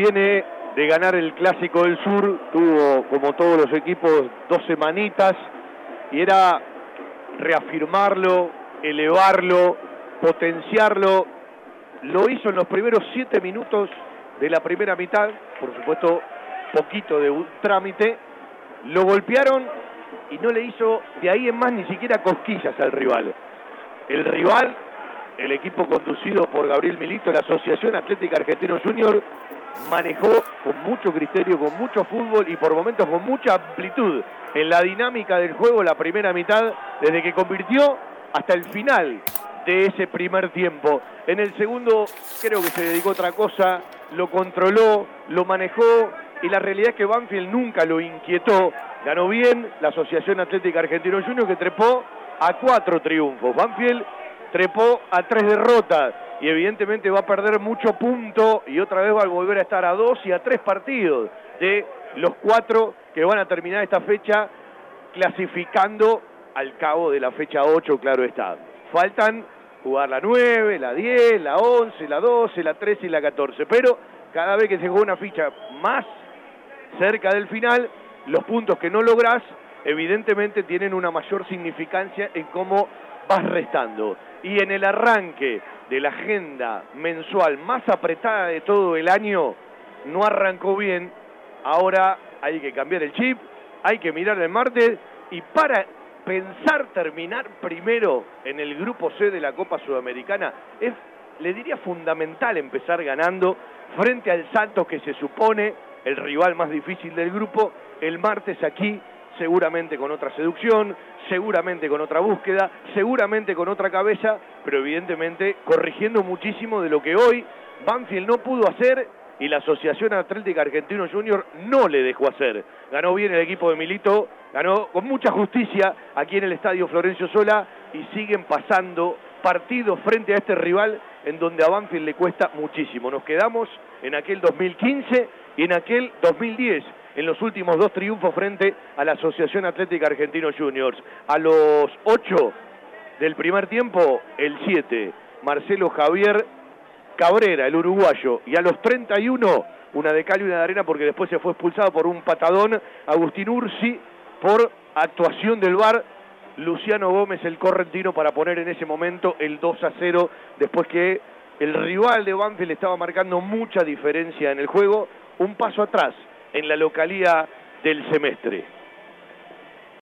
viene de ganar el Clásico del Sur, tuvo como todos los equipos dos semanitas y era reafirmarlo, elevarlo, potenciarlo. Lo hizo en los primeros siete minutos de la primera mitad, por supuesto poquito de un trámite, lo golpearon y no le hizo de ahí en más ni siquiera cosquillas al rival. El rival, el equipo conducido por Gabriel Milito, la Asociación Atlética Argentino Junior, manejó con mucho criterio, con mucho fútbol y por momentos con mucha amplitud en la dinámica del juego la primera mitad, desde que convirtió hasta el final de ese primer tiempo. En el segundo creo que se dedicó a otra cosa, lo controló, lo manejó y la realidad es que Banfield nunca lo inquietó. Ganó bien la Asociación Atlética Argentino Junior que trepó a cuatro triunfos. Banfield trepó a tres derrotas y evidentemente va a perder mucho punto y otra vez va a volver a estar a dos y a tres partidos de los cuatro que van a terminar esta fecha clasificando al cabo de la fecha 8, claro está. Faltan jugar la 9, la 10, la 11, la 12, la 13 y la 14, pero cada vez que se juega una ficha más cerca del final, los puntos que no lográs evidentemente tienen una mayor significancia en cómo vas restando. Y en el arranque de la agenda mensual más apretada de todo el año, no arrancó bien, ahora hay que cambiar el chip, hay que mirar el martes y para pensar terminar primero en el grupo C de la Copa Sudamericana es, le diría, fundamental empezar ganando frente al Santos que se supone el rival más difícil del grupo, el martes aquí seguramente con otra seducción, seguramente con otra búsqueda, seguramente con otra cabeza, pero evidentemente corrigiendo muchísimo de lo que hoy Banfield no pudo hacer y la Asociación Atlética Argentino Junior no le dejó hacer. Ganó bien el equipo de Milito, ganó con mucha justicia aquí en el Estadio Florencio Sola y siguen pasando partidos frente a este rival en donde a Banfield le cuesta muchísimo. Nos quedamos en aquel 2015 y en aquel 2010 en los últimos dos triunfos frente a la Asociación Atlética Argentino Juniors. A los 8 del primer tiempo, el 7, Marcelo Javier Cabrera, el uruguayo, y a los 31, una de cal y una de arena porque después se fue expulsado por un patadón, Agustín Ursi, por actuación del VAR, Luciano Gómez, el correntino, para poner en ese momento el 2 a 0, después que el rival de Banfield estaba marcando mucha diferencia en el juego, un paso atrás en la localía del semestre.